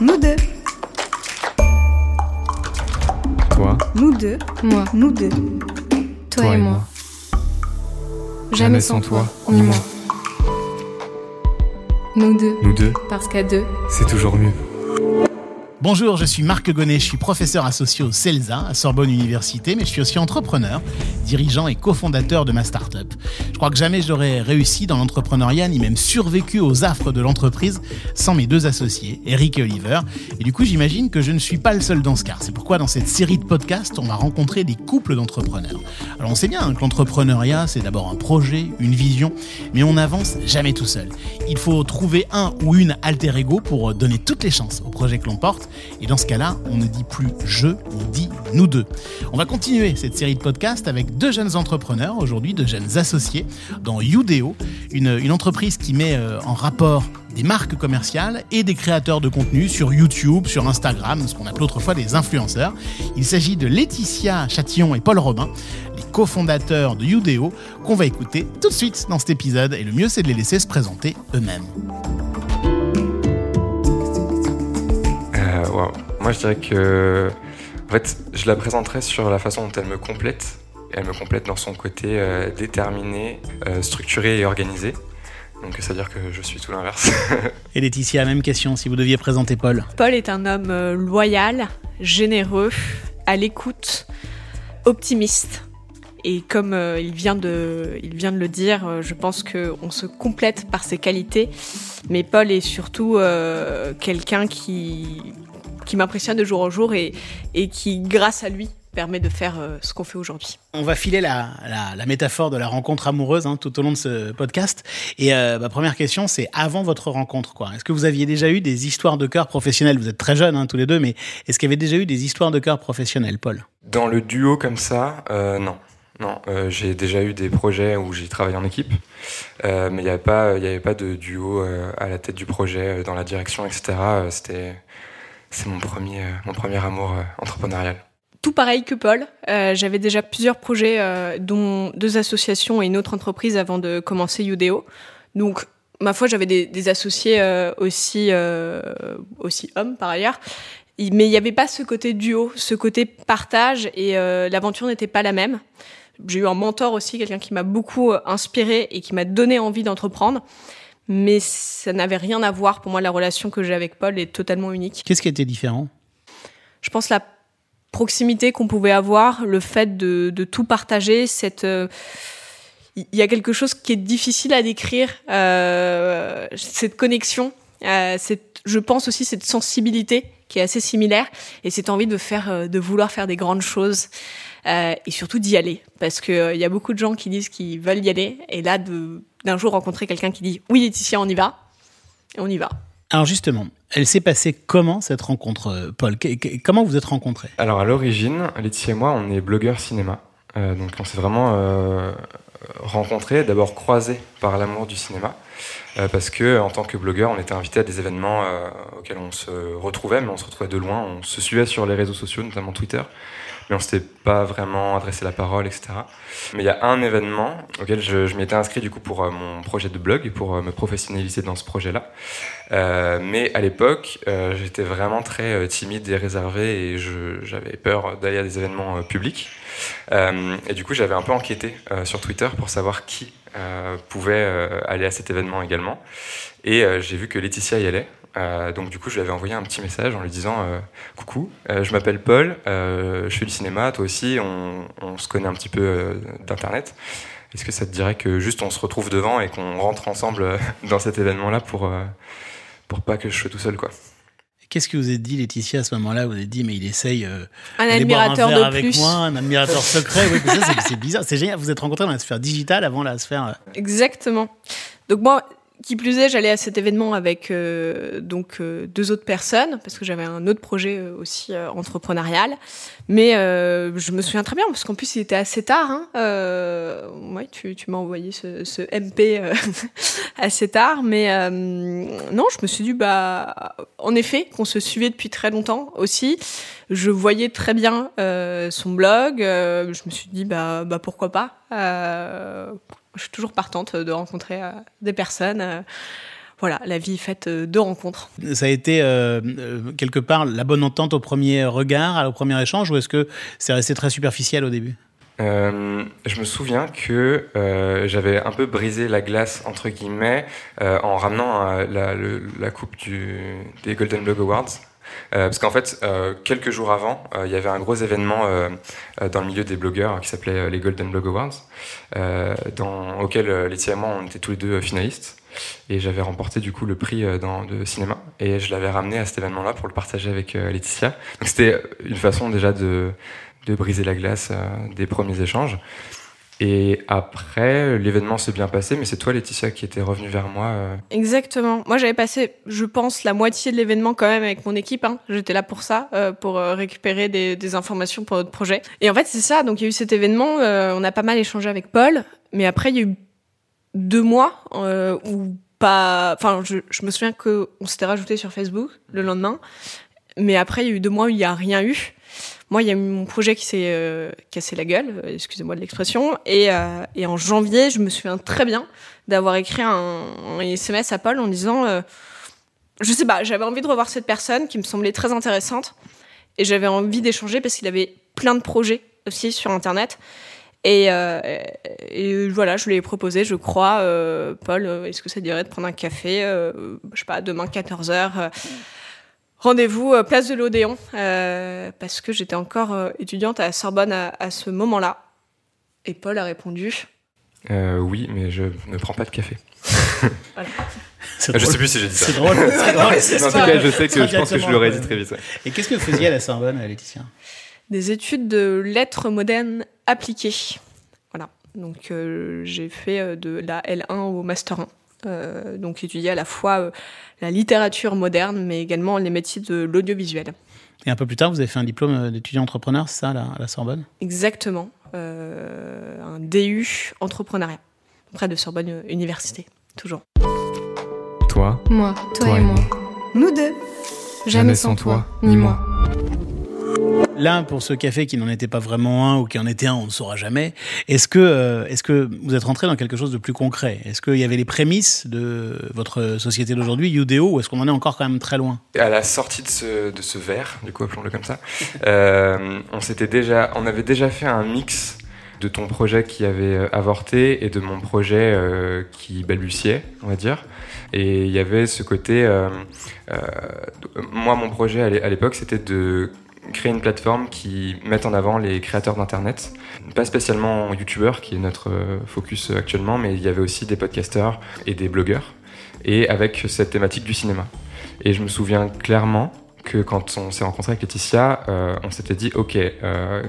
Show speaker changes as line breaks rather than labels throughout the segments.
Nous deux.
Toi,
Nous deux.
Moi,
Nous deux.
toi, et moi. Jamais sans toi, ni moi. Nous deux,
nous deux,
parce qu'à deux,
c'est toujours mieux.
Bonjour, je suis Marc Gonnet, je suis professeur associé au CELSA à Sorbonne Université, mais je suis aussi entrepreneur, dirigeant et cofondateur de ma start-up. Je crois que jamais j'aurais réussi dans l'entrepreneuriat ni même survécu aux affres de l'entreprise sans mes deux associés, Eric et Oliver. Et du coup, j'imagine que je ne suis pas le seul dans ce cas. C'est pourquoi dans cette série de podcasts, on va rencontrer des couples d'entrepreneurs. Alors on sait bien hein, que l'entrepreneuriat, c'est d'abord un projet, une vision, mais on n'avance jamais tout seul. Il faut trouver un ou une alter ego pour donner toutes les chances au projet que l'on porte. Et dans ce cas-là, on ne dit plus je, on dit nous deux. On va continuer cette série de podcasts avec deux jeunes entrepreneurs, aujourd'hui deux jeunes associés, dans Udeo, une, entreprise qui met euh, en rapport des marques commerciales et des créateurs de contenu sur YouTube, sur Instagram, ce qu'on appelait autrefois des influenceurs. Il s'agit de Laetitia Chatillon et Paul Robin, les cofondateurs de Udeo, qu'on va écouter tout de suite dans cet épisode. Et le mieux, c'est de les laisser se présenter eux-mêmes.
Euh, wow. Moi, je dirais que. En fait, je la présenterai sur la façon dont elle me complète. Elle me complète dans son côté euh, déterminé, euh, structuré et organisé. Donc, c'est-à-dire que je suis tout l'inverse.
Et Laetitia, même question, si vous deviez présenter Paul.
Paul est un homme loyal, généreux, à l'écoute, optimiste. Et comme euh, il, vient de, il vient de le dire, euh, je pense qu'on se complète par ses qualités. Mais Paul est surtout euh, quelqu'un qui, qui m'impressionne de jour en jour et, et qui, grâce à lui, permet de faire euh, ce qu'on fait aujourd'hui.
On va filer la, la, la métaphore de la rencontre amoureuse hein, tout au long de ce podcast. Et euh, ma première question, c'est avant votre rencontre, quoi. Est-ce que vous aviez déjà eu des histoires de cœur professionnelles Vous êtes très jeunes hein, tous les deux, mais est-ce qu'il y avait déjà eu des histoires de cœur professionnelles, Paul?
Dans le duo comme ça, euh, non. Non, euh, j'ai déjà eu des projets où j'ai travaillé en équipe, euh, mais il n'y avait pas, il y avait pas de duo euh, à la tête du projet, dans la direction, etc. C'était, c'est mon premier, euh, mon premier amour euh, entrepreneurial.
Tout pareil que Paul, euh, j'avais déjà plusieurs projets, dont deux associations et une autre entreprise avant de commencer Udeo. Donc, ma foi, j'avais des, associés aussi, aussi hommes par ailleurs. Il- Mais il n'y avait pas ce côté duo, ce côté partage et l'aventure n'était pas la même. J'ai eu un mentor aussi, quelqu'un qui m'a beaucoup inspiré et qui m'a donné envie d'entreprendre. Mais ça n'avait rien à voir. Pour moi, la relation que j'ai avec Paul est totalement unique.
Qu'est-ce qui était différent?
Je pense la proximité qu'on pouvait avoir, le fait de, de tout partager, cette euh, il y a quelque chose qui est difficile à décrire, euh, cette connexion, euh, cette, je pense aussi cette sensibilité qui est assez similaire et cette envie de faire, de vouloir faire des grandes choses euh, et surtout d'y aller parce que euh, il y a beaucoup de gens qui disent qu'ils veulent y aller et là d'un jour rencontrer quelqu'un qui dit oui Laetitia on y va et on y va.
Alors justement, elle s'est passée comment cette rencontre, euh, Paul? Qu- qu- Comment vous êtes rencontrés?
Alors à l'origine, Laetitia et moi, on est blogueurs cinéma. Euh, donc on s'est vraiment euh, rencontrés, d'abord croisés par l'amour du cinéma. Euh, parce que en tant que blogueur, on était invités à des événements euh, auxquels on se retrouvait, mais on se retrouvait de loin. On se suivait sur les réseaux sociaux, notamment Twitter, mais on s'était pas vraiment adressé la parole, etc. Mais il y a un événement auquel je, je m'étais inscrit du coup pour euh, mon projet de blog et pour euh, me professionnaliser dans ce projet-là. Euh, mais à l'époque, euh, j'étais vraiment très timide et réservé et j'avais peur d'aller à des événements publics. Et du coup, j'avais un peu enquêté sur Twitter pour savoir qui pouvait aller à cet événement également. Et j'ai vu que Laetitia y allait. Euh, donc du coup, je lui avais envoyé un petit message en lui disant euh, Coucou, euh, je m'appelle Paul, euh, je fais du cinéma, toi aussi, on, on se connaît un petit peu euh, d'internet. Est-ce que ça te dirait que juste on se retrouve devant et qu'on rentre ensemble dans cet événement-là pour euh, pour pas que je sois tout seul quoi?
Qu'est-ce que vous avez dit, Laetitia, à ce moment-là? Vous avez dit, mais il essaye euh,
Un
d'aller boire
admirateur
un verre
de
avec
plus.
moi, un admirateur secret. Oui, c'est- bizarre. C'est génial. Vous êtes rencontrés dans la sphère digitale avant la sphère.
Exactement. Donc moi, qui plus est, j'allais à cet événement avec euh, donc euh, deux autres personnes parce que j'avais un autre projet euh, aussi entrepreneurial. Mais je me souviens très bien parce qu'en plus il était assez tard. Hein. Ouais, tu, m'as envoyé ce, MP assez tard, mais non, je me suis dit bah en effet qu'on se suivait depuis très longtemps aussi. Je voyais très bien son blog. je me suis dit bah bah pourquoi pas. Euh, je suis toujours partante de rencontrer euh, des personnes. euh. voilà, la vie est faite de rencontres.
Ça a été quelque part la bonne entente au premier regard, au premier échange, ou est-ce que c'est resté très superficiel au début?
Euh, je me souviens que euh, j'avais un peu brisé la glace entre guillemets euh, en ramenant euh, la, la, coupe du, des Golden Blog Awards. Euh, parce qu'en fait, quelques jours avant, il y avait un gros événement dans le milieu des blogueurs qui s'appelait les Golden Blog Awards, dans, auquel Laetitia et moi on était tous les deux finalistes. Et j'avais remporté du coup le prix dans, de cinéma. Et je l'avais ramené à cet événement-là pour le partager avec Laetitia. Donc c'était une façon déjà de de briser la glace euh, des premiers échanges. Et après, l'événement s'est bien passé, mais c'est toi, Laetitia, qui était revenue vers moi. Euh.
Exactement. Moi, j'avais passé, je pense, la moitié de l'événement quand même avec mon équipe. Hein. J'étais là pour ça, euh, pour récupérer des, informations pour notre projet. Et en fait, c'est ça. Donc, il y a eu cet événement. on a pas mal échangé avec Paul, mais après, il y a eu deux mois où pas. Enfin, je, je me souviens qu'on s'était rajouté sur Facebook le lendemain, mais après, il y a eu deux mois où il n'y a rien eu. Moi, il y a eu mon projet qui s'est euh, cassé la gueule, euh, excusez-moi de l'expression, et, euh, et, en janvier, je me souviens très bien d'avoir écrit un, SMS à Paul en disant, je sais pas, j'avais envie de revoir cette personne qui me semblait très intéressante, et j'avais envie d'échanger parce qu'il avait plein de projets aussi sur Internet. Et, et, voilà, je lui ai proposé, je crois, Paul, est-ce que ça dirait de prendre un café, je sais pas, demain 14h Rendez-vous euh, place de l'Odéon, euh, parce que j'étais encore euh, étudiante à Sorbonne à, ce moment-là. Et Paul a répondu
Oui, mais je ne prends pas de café. voilà.
Je
sais plus si j'ai dit ça.
C'est drôle. drôle
en tout cas, je sais que je pense que je l'aurais dit très vite.
Et qu'est-ce que vous faisiez à la Sorbonne, Laetitia?
Des études de lettres modernes appliquées. Voilà. Donc, j'ai fait de la L1 au Master 1. Euh, donc étudier à la fois euh, la littérature moderne, mais également les métiers de l'audiovisuel.
Et un peu plus tard, vous avez fait un diplôme d'étudiant entrepreneur, c'est ça, à la, Sorbonne?
Exactement, euh, un DU entrepreneuriat, près de Sorbonne Université, toujours.
Toi,
moi,
toi, et moi.
Nous deux.
Jamais, sans toi, ni moi.
Là, pour ce café qui n'en était pas vraiment un ou qui en était un, on ne saura jamais. Est-ce que, euh, est-ce que vous êtes rentré dans quelque chose de plus concret? Est-ce qu'il y avait les prémices de votre société d'aujourd'hui, Udeo, ou est-ce qu'on en est encore quand même très loin?
À la sortie de ce, verre, du coup, appelons-le comme ça, euh, on, déjà, on avait déjà fait un mix de ton projet qui avait euh, avorté et de mon projet qui balbutiait, on va dire. Et il y avait ce côté. moi, mon projet à l'époque, c'était de créer une plateforme qui mette en avant les créateurs d'Internet. Pas spécialement YouTubeurs, qui est notre euh, focus actuellement, mais il y avait aussi des podcasteurs et des blogueurs, et avec cette thématique du cinéma. Et je me souviens clairement que quand on s'est rencontré avec Laetitia, euh, on s'était dit, ok, euh,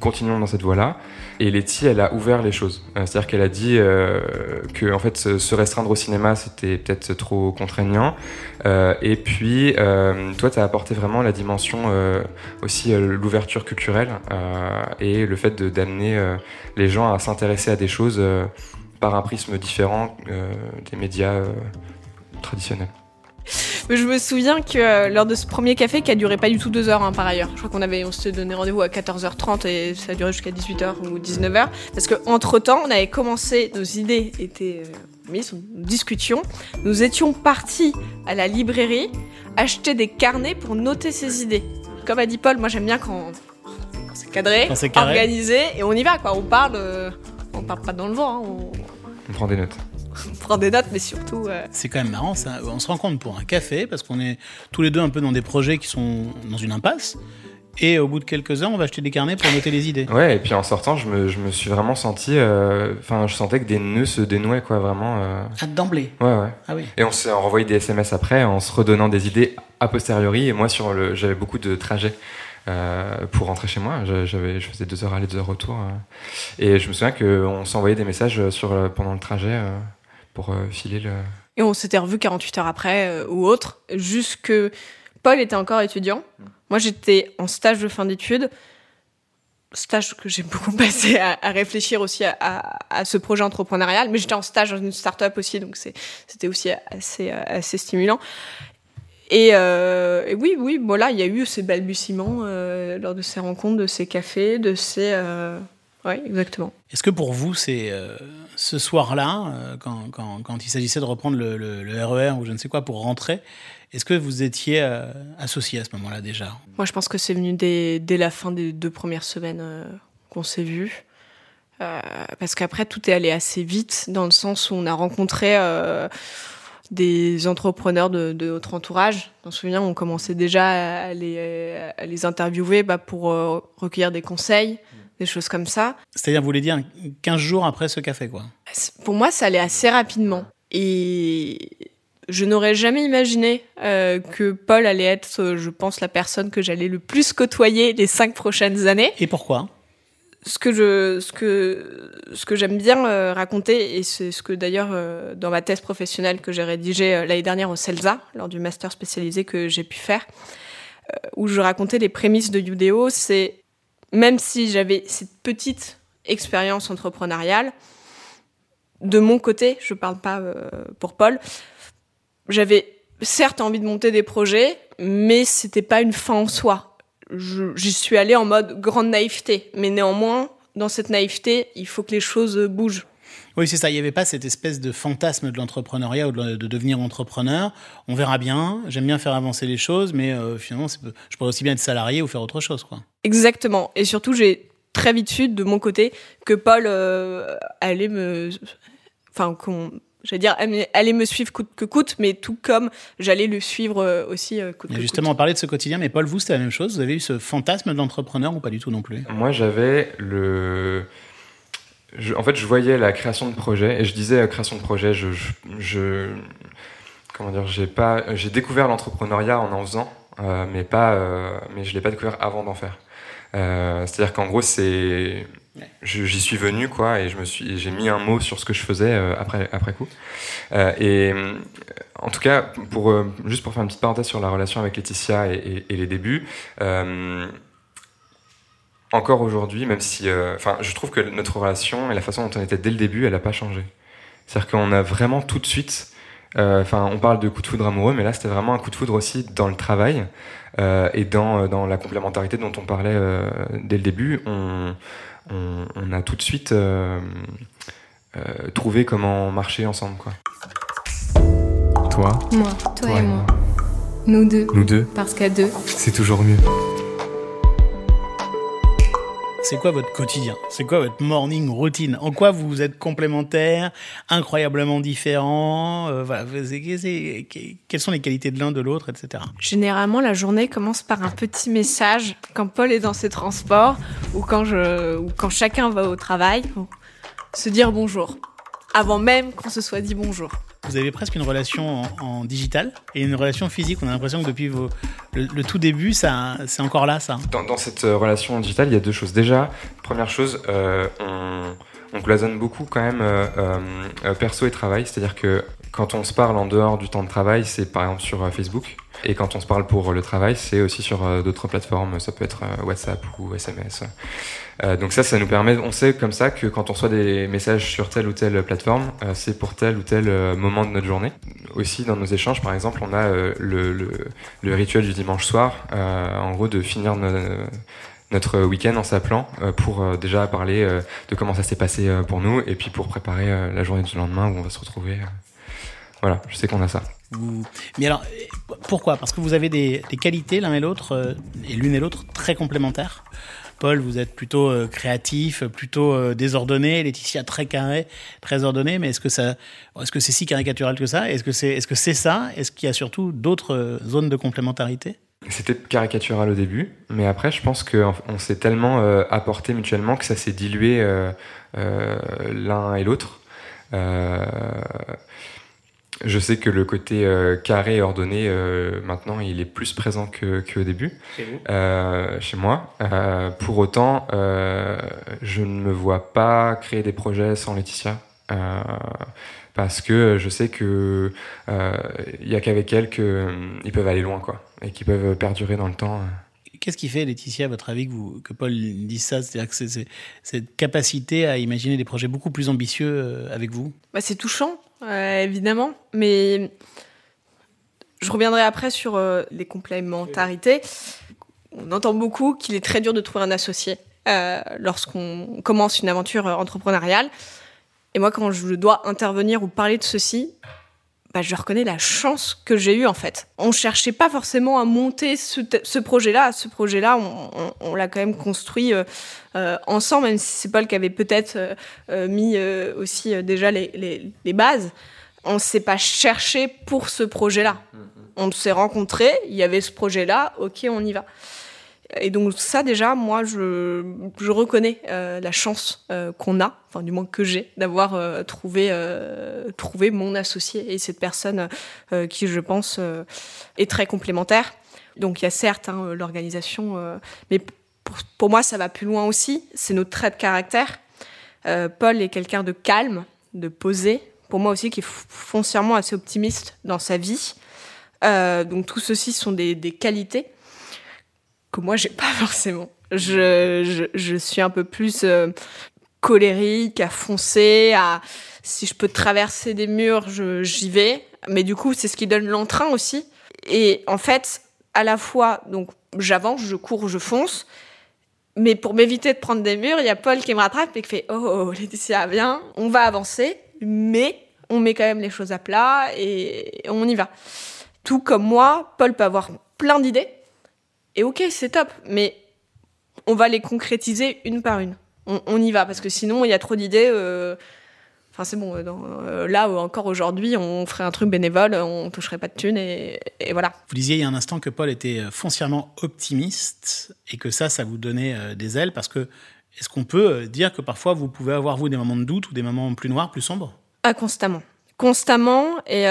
continuons dans cette voie-là. Et Letty, elle a ouvert les choses. Euh, c'est-à-dire qu'elle a dit euh, que en fait, se restreindre au cinéma, c'était peut-être trop contraignant. Euh, et puis, euh, toi, tu as apporté vraiment la dimension aussi l'ouverture culturelle et le fait d'amener les gens à s'intéresser à des choses par un prisme différent des médias traditionnels.
Je me souviens que euh, lors de ce premier café, qui a duré pas du tout deux heures hein, par ailleurs, je crois qu'on avait, on s'était donné rendez-vous à 14h30 et ça a duré jusqu'à 18h ou 19h, parce qu'entre temps, on avait commencé, nos idées étaient euh, mises, nous discutions, nous étions partis à la librairie acheter des carnets pour noter ses idées. Comme a dit Paul, moi j'aime bien quand, c'est cadré, organisé, et on y va quoi. On parle, euh, on parle pas dans le vent. Hein, on...
on prend des notes.
prendre des notes, mais surtout. Euh,
c'est quand même marrant, ça. On se rend compte pour un café, parce qu'on est tous les deux un peu dans des projets qui sont dans une impasse. Et au bout de quelques heures, on va acheter des carnets pour noter les idées.
Ouais, et puis en sortant, je me, je me suis vraiment senti. Euh, enfin, je sentais que des nœuds se dénouaient, quoi, vraiment. Euh...
Ah, d'emblée
Ouais, ouais.
Ah oui.
Et on s'est renvoyé des SMS après, en se redonnant des idées a posteriori. Et moi, sur le, j'avais beaucoup de trajets. Euh, pour rentrer chez moi. J'avais, je faisais deux heures aller, deux heures retour. Euh. et je me souviens qu'on s'envoyait des messages sur, pendant le trajet pour euh, filer le.
Et on s'était revu 48 heures après euh, ou autre, jusque Paul était encore étudiant. Mm. Moi, j'étais en stage de fin d'études. Stage que j'ai beaucoup passé à, réfléchir aussi à, ce projet entrepreneurial, mais j'étais en stage dans une start-up aussi, donc c'était aussi assez, assez stimulant. Et, euh, oui, oui, voilà, il y a eu ces balbutiements lors de ces rencontres, de ces cafés, de ces Oui, exactement.
Est-ce que pour vous, c'est ce soir-là, quand, quand, quand, il s'agissait de reprendre le, le, RER e ou je ne sais quoi pour rentrer, est-ce que vous étiez associé à ce moment-là déjà?
Moi, je pense que c'est venu dès, dès, la fin des deux premières semaines qu'on s'est vus. Euh, parce qu'après, tout est allé assez vite, dans le sens où on a rencontré euh, des entrepreneurs de, de, notre entourage. Dans ce souviens, on commençait déjà à les, à les interviewer bah, pour euh, recueillir des conseils, des choses comme ça.
C'est-à-dire, vous voulez dire 15 jours après ce café, quoi
Pour moi, ça allait assez rapidement. Et je n'aurais jamais imaginé euh, que Paul allait être, je pense, la personne que j'allais le plus côtoyer les cinq prochaines années.
Et pourquoi?
Ce que je ce que ce que j'aime bien euh, raconter et c'est ce que d'ailleurs euh, dans ma thèse professionnelle que j'ai rédigée euh, l'année dernière au CELSA lors du master spécialisé que j'ai pu faire où je racontais les prémices de Udeo c'est même si j'avais cette petite expérience entrepreneuriale de mon côté je parle pas pour Paul j'avais certes envie de monter des projets mais c'était pas une fin en soi j'y suis allée en mode grande naïveté. Mais néanmoins, dans cette naïveté, il faut que les choses bougent.
Oui, c'est ça. Il n'y avait pas cette espèce de fantasme de l'entrepreneuriat ou de, devenir entrepreneur. On verra bien. J'aime bien faire avancer les choses, mais euh, finalement, je pourrais aussi bien être salarié ou faire autre chose, quoi.
Exactement. Et surtout, j'ai très vite su de mon côté que Paul euh, allait me, enfin, qu'on J'allais dire, allez me suivre coûte que coûte, mais tout comme j'allais le suivre euh, aussi
euh, coûte que Justement, on parlait de ce quotidien, mais Paul, vous, c'était la même chose? Vous avez eu ce fantasme d'entrepreneur ou pas du tout non plus?
Moi, j'avais le. En fait, je voyais la création de projet et je disais euh, création de projet. Je, je, comment dire, j'ai pas, j'ai découvert l'entrepreneuriat en en faisant, mais pas, mais je l'ai pas découvert avant d'en faire. C'est-à-dire qu'en gros, c'est j'y suis venu quoi et je me suis j'ai mis un mot sur ce que je faisais euh, après après coup euh, et euh, en tout cas pour juste pour faire une petite parenthèse sur la relation avec Laetitia et, les débuts encore aujourd'hui même si enfin je trouve que notre relation et la façon dont on était dès le début elle n'a pas changé c'est à dire qu'on a vraiment tout de suite enfin on parle de coup de foudre amoureux mais là c'était vraiment un coup de foudre aussi dans le travail et dans dans la complémentarité dont on parlait dès le début on on, a tout de suite euh, euh, trouvé comment marcher ensemble. Quoi.
Toi Moi, toi, et, moi. Nous deux.
Nous deux.
Parce qu'à deux,
c'est toujours mieux.
C'est quoi votre quotidien? C'est quoi votre morning routine? En quoi vous êtes complémentaires, incroyablement différents euh, Quelles sont les qualités de l'un de l'autre, etc.
Généralement, la journée commence par un petit message quand Paul est dans ses transports ou quand, je, ou quand chacun va au travail. Se dire bonjour avant même qu'on se soit dit bonjour.
Vous avez presque une relation en, digital et une relation physique. On a l'impression que depuis le, tout début, c'est encore là, ça.
Dans, cette euh, relation digitale, il y a deux choses. Déjà, première chose, euh, on, cloisonne beaucoup quand même euh, perso et travail. C'est-à-dire que quand on se parle en dehors du temps de travail, c'est par exemple sur Facebook. Et quand on se parle pour le travail, c'est aussi sur d'autres plateformes. Ça peut être WhatsApp ou SMS. Euh, donc ça, ça nous permet, on sait comme ça que quand on reçoit des messages sur telle ou telle plateforme, euh, c'est pour tel ou tel euh, moment de notre journée. Aussi, dans nos échanges, par exemple, on a le, rituel du dimanche soir, en gros, de finir notre week-end en s'appelant pour déjà parler de comment ça s'est passé pour nous et puis pour préparer la journée du lendemain où on va se retrouver. Voilà, je sais qu'on a ça.
Mais alors, pourquoi? Parce que vous avez des, des qualités l'un et l'autre, et l'une et l'autre très complémentaires. Paul, vous êtes plutôt euh, créatif, plutôt euh, désordonné. Laetitia, très carré, très ordonné. Mais est-ce que ça, est-ce que c'est si caricatural que ça? Est-ce que c'est, est-ce que c'est ça? Est-ce qu'il y a surtout d'autres euh, zones de complémentarité?
C'était caricatural au début, mais après, je pense qu'on s'est tellement apporté mutuellement que ça s'est dilué l'un et l'autre. Je sais que le côté euh, carré et ordonné, euh, maintenant, il est plus présent qu'au début euh, chez moi. pour autant, je ne me vois pas créer des projets sans Laetitia. parce que je sais que il y a qu'avec elle qu'ils peuvent aller loin, quoi, et qu'ils peuvent perdurer dans le temps.
Qu'est-ce qui fait, Laetitia, à votre avis, que, vous, que Paul dise ça? C'est-à-dire que c'est cette capacité à imaginer des projets beaucoup plus ambitieux avec vous?
Bah, C'est touchant évidemment. Mais je reviendrai après sur euh, les complémentarités. On entend beaucoup qu'il est très dur de trouver un associé. lorsqu'on commence une aventure entrepreneuriale. Et moi, quand je dois intervenir ou parler de ceci, bah, je reconnais la chance que j'ai eue en fait. On cherchait pas forcément à monter ce, projet-là. Ce projet-là, on, l'a quand même construit euh, euh, ensemble, même si c'est Paul qui avait peut-être euh, mis aussi déjà les, les, bases. On s'est pas cherché pour ce projet-là. Mm, mm. On s'est rencontrés, il y avait ce projet-là, ok, on y va. Et donc ça déjà, moi, je, reconnais euh, la chance euh, qu'on a, enfin du moins que j'ai, d'avoir euh, trouvé, trouvé mon associé et cette personne qui, je pense, est très complémentaire. Donc il y a certes hein, l'organisation, mais pour, moi, ça va plus loin aussi. C'est notre trait de caractère. Paul est quelqu'un de calme, de posé. Pour moi aussi, qui est foncièrement assez optimiste dans sa vie. donc tout ceci sont des qualités que moi j'ai pas forcément. Je, je, suis un peu plus euh, colérique, à foncer, à si je peux traverser des murs, j'y vais. Mais du coup, c'est ce qui donne l'entrain aussi. Et en fait, à la fois, donc j'avance, je cours, je fonce. Mais pour m'éviter de prendre des murs, il y a Paul qui me rattrape et qui fait Oh, oh Laetitia, viens, on va avancer, mais on met quand même les choses à plat et on y va. Tout comme moi, Paul peut avoir plein d'idées, et ok, c'est top, mais on va les concrétiser une par une. On, y va, parce que sinon, il y a trop d'idées. Euh, enfin, c'est bon, euh, euh, là, encore aujourd'hui, on ferait un truc bénévole, on toucherait pas de thunes, et, voilà.
Vous disiez il y a un instant que Paul était foncièrement optimiste, et que ça, ça vous donnait des ailes, parce que est-ce qu'on peut dire que parfois, vous pouvez avoir, vous, des moments de doute ou des moments plus noirs, plus sombres?
Ah, constamment. Constamment, et,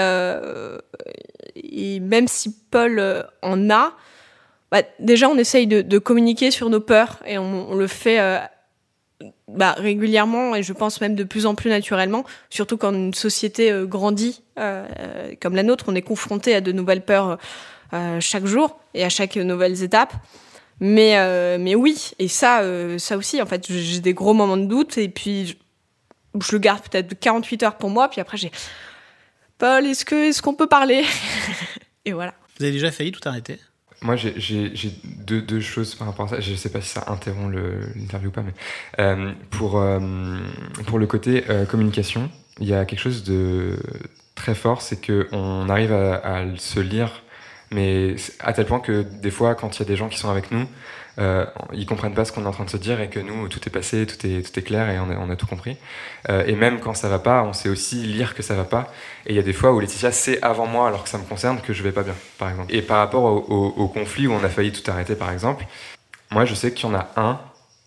et même si Paul en a, bah, déjà, on essaye de, communiquer sur nos peurs et on, le fait euh, bah, régulièrement et je pense même de plus en plus naturellement, surtout quand une société euh, grandit euh, comme la nôtre, on est confronté à de nouvelles peurs chaque jour et à chaque nouvelle étape. Mais, oui, et ça, ça aussi, en fait, j'ai des gros moments de doute et puis je, le garde peut-être 48 heures pour moi, puis après j'ai Paul, est-ce est-ce qu'on peut parler? Et voilà.
Vous avez déjà failli tout arrêter?
Moi, j'ai deux, deux, choses par rapport à ça. Je ne sais pas si ça interrompt l'interview ou pas, mais euh, pour, euh, pour le côté euh, communication, il y a quelque chose de très fort, c'est qu'on arrive à, à, se lire, mais à tel point que des fois, quand il y a des gens qui sont avec nous, euh, ils comprennent pas ce qu'on est en train de se dire et que nous, tout est passé, tout est, clair et on a, tout compris. Euh, et même quand ça va pas, on sait aussi lire que ça va pas. Et il y a des fois où Laetitia sait avant moi, alors que ça me concerne, que je vais pas bien, par exemple. Et par rapport au, conflit où on a failli tout arrêter, par exemple, moi je sais qu'il y en a un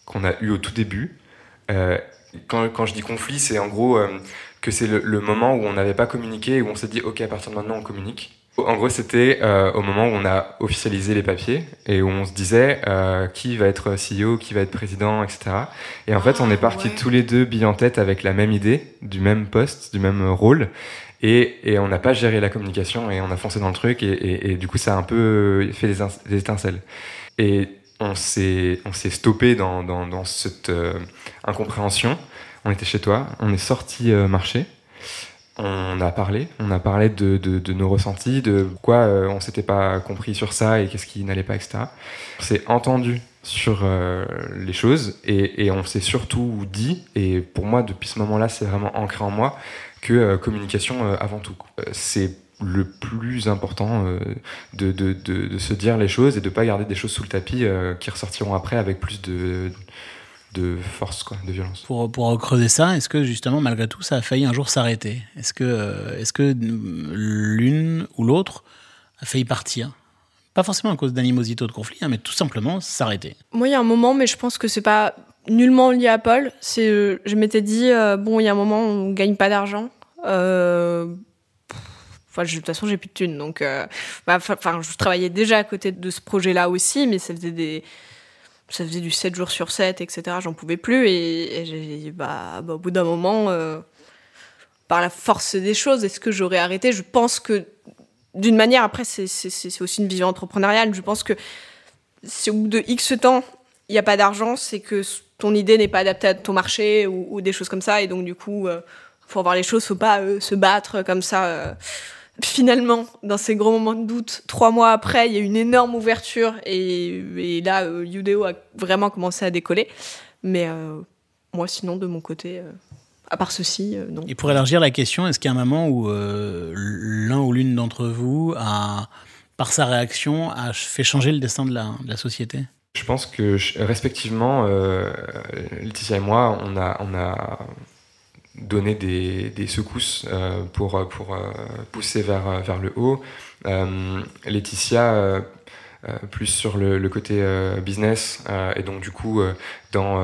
qu'on a eu au tout début. Euh, quand, je dis conflit, c'est en gros euh, que c'est le, le, moment où on n'avait pas communiqué, où on s'est dit, ok, à partir de maintenant, on communique. En gros, c'était euh, au moment où on a officialisé les papiers et où on se disait euh, qui va être CEO, qui va être président, etc. Et en fait, on est ah, partis tous les deux billes en tête avec la même idée, du même poste, du même rôle. Et, et on n'a pas géré la communication et on a foncé dans le truc et, et, du coup, ça a un peu fait des, étincelles. Et on s'est stoppé dans, dans, dans cette euh, incompréhension. On était chez toi, on est sorti marcher on a parlé, on a parlé de, nos ressentis, de pourquoi euh, on s'était pas compris sur ça et qu'est-ce qui n'allait pas, etc. On s'est entendu sur euh, les choses et, on s'est surtout dit, et pour moi depuis ce moment-là c'est vraiment ancré en moi, que euh, communication avant tout. c'est le plus important de, de, se dire les choses et de pas garder des choses sous le tapis qui ressortiront après avec plus de de force, quoi, de violence.
Pour, pour creuser ça, est-ce que justement, malgré tout, ça a failli un jour s'arrêter? Est-ce que, euh, est que l'une ou l'autre a failli partir? Pas forcément à cause d'animosité ou de conflit, hein, mais tout simplement s'arrêter.
Moi, il y a un moment, mais je pense que c'est pas nullement lié à Paul. C'est, euh, je m'étais dit, euh, bon, il y a un moment où on gagne pas d'argent. Enfin, de toute façon, j'ai plus de thunes. Donc, bah, enfin, je travaillais déjà à côté de ce projet-là aussi, mais ça faisait des ça faisait du 7 jours sur 7, etc. J'en pouvais plus. Et, bah, bah, au bout d'un moment, euh, par la force des choses, est-ce que j'aurais arrêté? Je pense que, d'une manière, après, c'est aussi une vision entrepreneuriale. Je pense que si au bout de X temps, il n'y a pas d'argent, c'est que ton idée n'est pas adaptée à ton marché ou, des choses comme ça. Et donc, du coup, il euh, faut voir les choses, faut pas euh, se battre comme ça finalement, dans ces gros moments de doute, trois mois après, il y a une énorme ouverture et, là, euh, Udeo a vraiment commencé à décoller. Mais euh, moi, sinon, de mon côté, euh, à part ceci, non.
Et pour élargir la question, est-ce qu'il y a un moment où l'un ou l'une d'entre vous a, par sa réaction, a fait changer le destin de la, de la société?
Je pense que respectivement, Laetitia et moi, on a, on a donner des, secousses euh, pour, pour euh, pousser vers, le haut. Euh, Laetitia, plus sur le, côté business, et donc du coup dans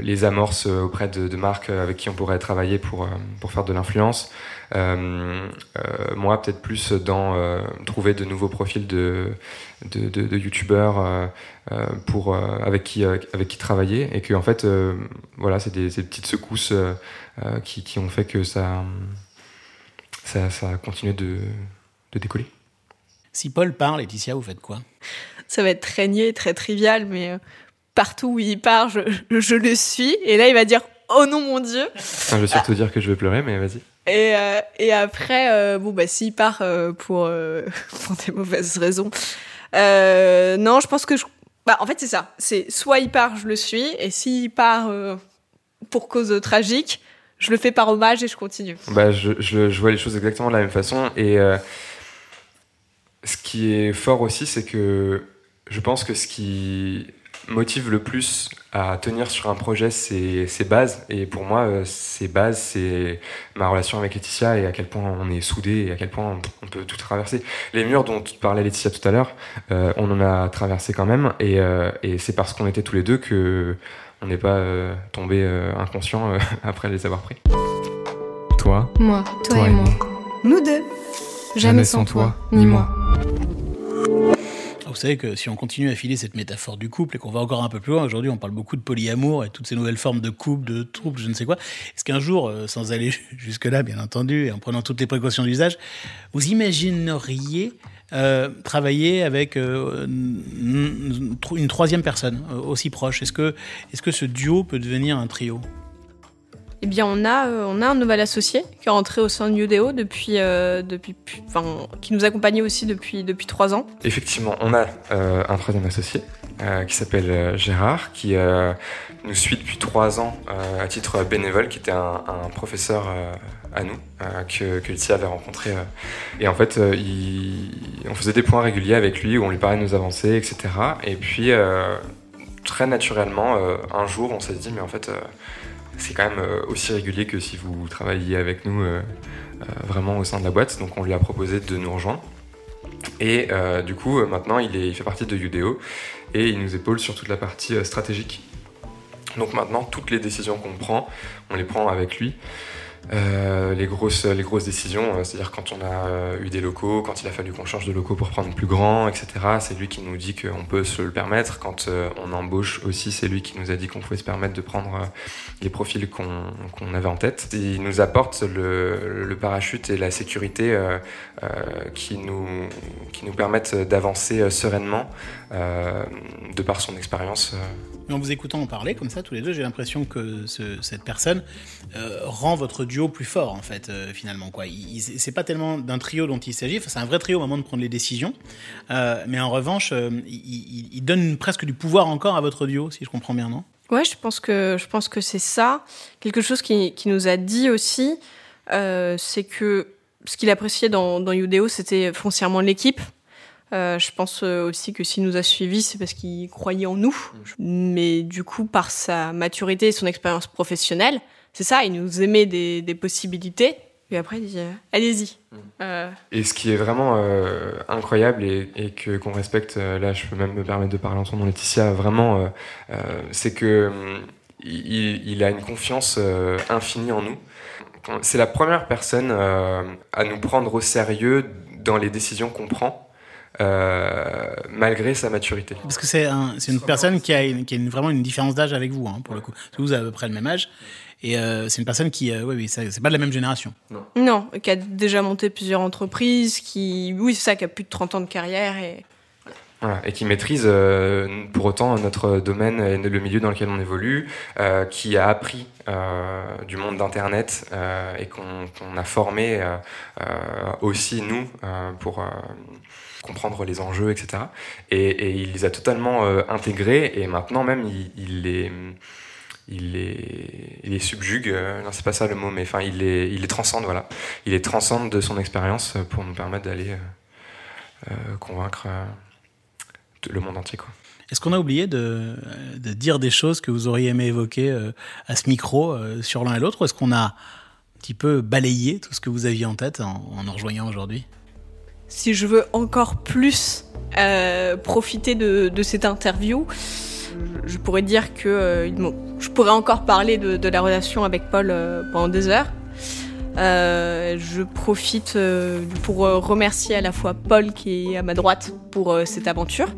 les amorces auprès de, de, marques avec qui on pourrait travailler pour faire de l'influence. Moi, peut-être plus dans trouver de nouveaux profils de, de, de, de youtubeurs pour avec qui avec qui travailler et que en fait voilà c'est des, des, petites secousses euh, qui, qui, ont fait que ça, ça, ça a continué de, de décoller.
Si Paul parle, Laetitia, vous faites quoi?
Ça va être très niais, très trivial, mais euh, partout où il part, je, je, le suis. Et là, il va dire Oh non, mon Dieu
Je vais surtout dire que je vais pleurer, mais vas-y.
Et, euh, et après, bon, bah, s'il part pour, pour des mauvaises raisons. non, je pense que je. Bah, en fait, c'est ça. C'est soit il part, je le suis, et s'il part pour cause tragique, je le fais par hommage et je continue.
Bah, je, je, vois les choses exactement de la même façon. Et euh, ce qui est fort aussi, c'est que je pense que ce qui motive le plus à tenir sur un projet, c'est ses bases. Et pour moi, euh, ces bases, c'est ma relation avec Laetitia et à quel point on est soudés et à quel point on peut tout traverser. Les murs dont parlait Laetitia tout à l'heure, euh, on en a traversé quand même. Et, et c'est parce qu'on était tous les deux que on n'est pas euh, tombé euh, inconscient euh, après les avoir pris.
Toi,
moi, toi, et, moi.
Nous deux. Jamais, sans toi, ni moi.
Vous savez que si on continue à filer cette métaphore du couple et qu'on va encore un peu plus loin, aujourd'hui on parle beaucoup de polyamour et toutes ces nouvelles formes de couple, de trouble, je ne sais quoi. Est-ce qu'un jour, sans aller jusque-là bien entendu, et en prenant toutes les précautions d'usage, vous imagineriez euh, travailler avec euh, une, troisième personne euh, aussi proche? Est-ce que, est que ce duo peut devenir un trio?
Eh bien, on a, on a un nouvel associé qui est rentré au sein de Udeo depuis, depuis, enfin, qui nous accompagnait aussi depuis, depuis trois ans.
Effectivement, on a un troisième associé qui s'appelle Gérard, qui nous suit depuis trois ans à titre bénévole, qui était un, professeur à nous, euh, que, que avait rencontré. Euh. et en fait, euh, on faisait des points réguliers avec lui où on lui parlait de nos avancées, etc. Et puis, très naturellement, un jour, on s'est dit, mais en fait, c'est quand même aussi régulier que si vous travailliez avec nous vraiment au sein de la boîte. Donc, on lui a proposé de nous rejoindre. Et du coup, maintenant, il fait partie de Udeo et il nous épaule sur toute la partie stratégique. Donc maintenant, toutes les décisions qu'on prend, on les prend avec lui. Euh, les, grosses, les grosses décisions, euh, c'est-à-dire quand on a euh, eu des locaux, quand il a fallu qu'on change de locaux pour prendre plus grand, etc. C'est lui qui nous dit qu'on peut se le permettre. Quand on embauche aussi, c'est lui qui nous a dit qu'on pouvait se permettre de prendre les profils qu'on avait en tête. Il nous apporte le, parachute et la sécurité qui, nous, qui nous permettent d'avancer sereinement de par son expérience
en vous écoutant en parler comme ça, tous les deux, j'ai l'impression que cette personne euh, rend votre duo plus fort, en fait, euh, finalement. Quoi. C'est pas tellement d'un trio dont il s'agit, c'est un vrai trio au moment de prendre les décisions, euh, mais en revanche, il, donne presque du pouvoir encore à votre duo, si je comprends bien, non?
Ouais, je pense que, je pense que c'est ça. Quelque chose qui, qui, nous a dit aussi, c'est que ce qu'il appréciait dans, dans c'était foncièrement l'équipe. Euh, je pense euh, aussi que s'il nous a suivis, c'est parce qu'il croyait en nous. Mais du coup, par sa maturité et son expérience professionnelle, c'est ça, il nous aimait des, des possibilités. Et après, il dit euh, allez-y.
Et ce qui est vraiment incroyable et, et que qu'on respecte, là, je peux même me permettre de parler en son nom, Laetitia, vraiment, c'est que il, il, a une confiance infinie en nous. C'est la première personne à nous prendre au sérieux dans les décisions qu'on prend. Euh, malgré sa maturité.
Parce que c'est un, une personne qui a, qui a une, vraiment une différence d'âge avec vous, hein, pour le coup. Parce que vous avez à peu près le même âge. Et euh, c'est une personne qui, euh, oui, oui, c'est pas de la même génération.
Non. non. qui a déjà monté plusieurs entreprises, qui, oui, c'est ça, qui a plus de 30 ans de carrière. Et...
Et qui maîtrise euh, pour autant notre domaine et le milieu dans lequel on évolue, euh, qui a appris euh, du monde d'Internet et qu'on a formé aussi nous pour comprendre les enjeux, etc. Et, il les a totalement intégrés et maintenant même il, les subjugue, non c'est pas ça le mot, mais enfin il les transcende, voilà. Il les transcende de son expérience pour nous permettre d'aller convaincre le monde entier. Quoi.
Est-ce qu'on a oublié de, de, dire des choses que vous auriez aimé évoquer euh, à ce micro euh, sur l'un et l'autre Ou est-ce qu'on a un petit peu balayé tout ce que vous aviez en tête en, en nous rejoignant aujourd'hui?
Si je veux encore plus euh, profiter de, de, cette interview, je pourrais dire que euh, je pourrais encore parler de, de, la relation avec Paul euh, pendant des heures. Euh, je profite euh, pour remercier à la fois Paul qui est à ma droite pour euh, cette aventure,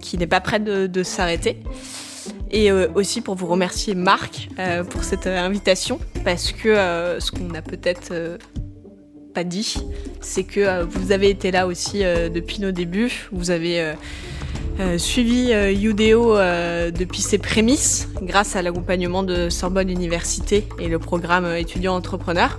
qui n'est pas prête de, de s'arrêter, et euh, aussi pour vous remercier Marc euh, pour cette invitation, parce que ce qu'on a peut-être pas dit, c'est que vous avez été là aussi depuis nos débuts, vous avez suivi Udeo depuis ses prémices, grâce à l'accompagnement de Sorbonne Université et le programme étudiant entrepreneur.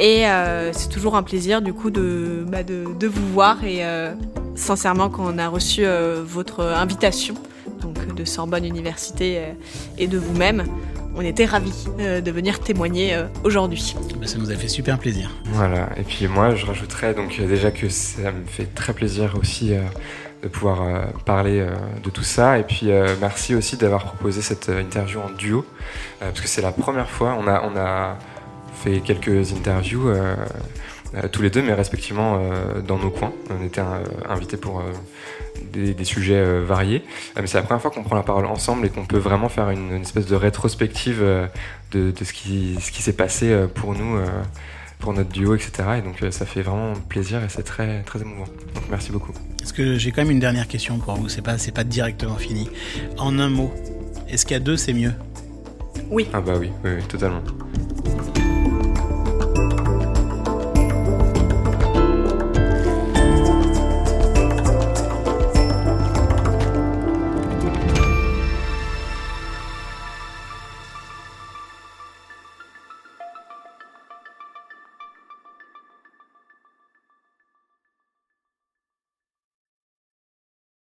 Et euh, c'est toujours un plaisir du coup de, bah, de, de, vous voir et euh, sincèrement quand on a reçu euh, votre invitation donc de Sorbonne Université et de vous-même, on était ravis de venir témoigner aujourd'hui.
Bah, ça nous a fait super plaisir.
Voilà, et puis moi je rajouterais donc déjà que ça me fait très plaisir aussi de pouvoir euh, parler euh, de tout ça. Et puis euh, merci aussi d'avoir proposé cette interview en duo, parce que c'est la première fois. On a, on a fait quelques interviews tous les deux, mais respectivement dans nos coins. On était invités pour des, sujets variés. mais c'est la première fois qu'on prend la parole ensemble et qu'on peut vraiment faire une, une espèce de rétrospective de, de ce qui, ce qui s'est passé pour nous pour notre duo, etc. Et donc ça fait vraiment plaisir et c'est très, très émouvant. Donc merci beaucoup.
Est-ce que j'ai quand même une dernière question pour vous? C'est pas, c'est pas directement fini. En un mot, est-ce qu'à deux c'est mieux?
Oui.
Ah bah oui, oui, oui totalement.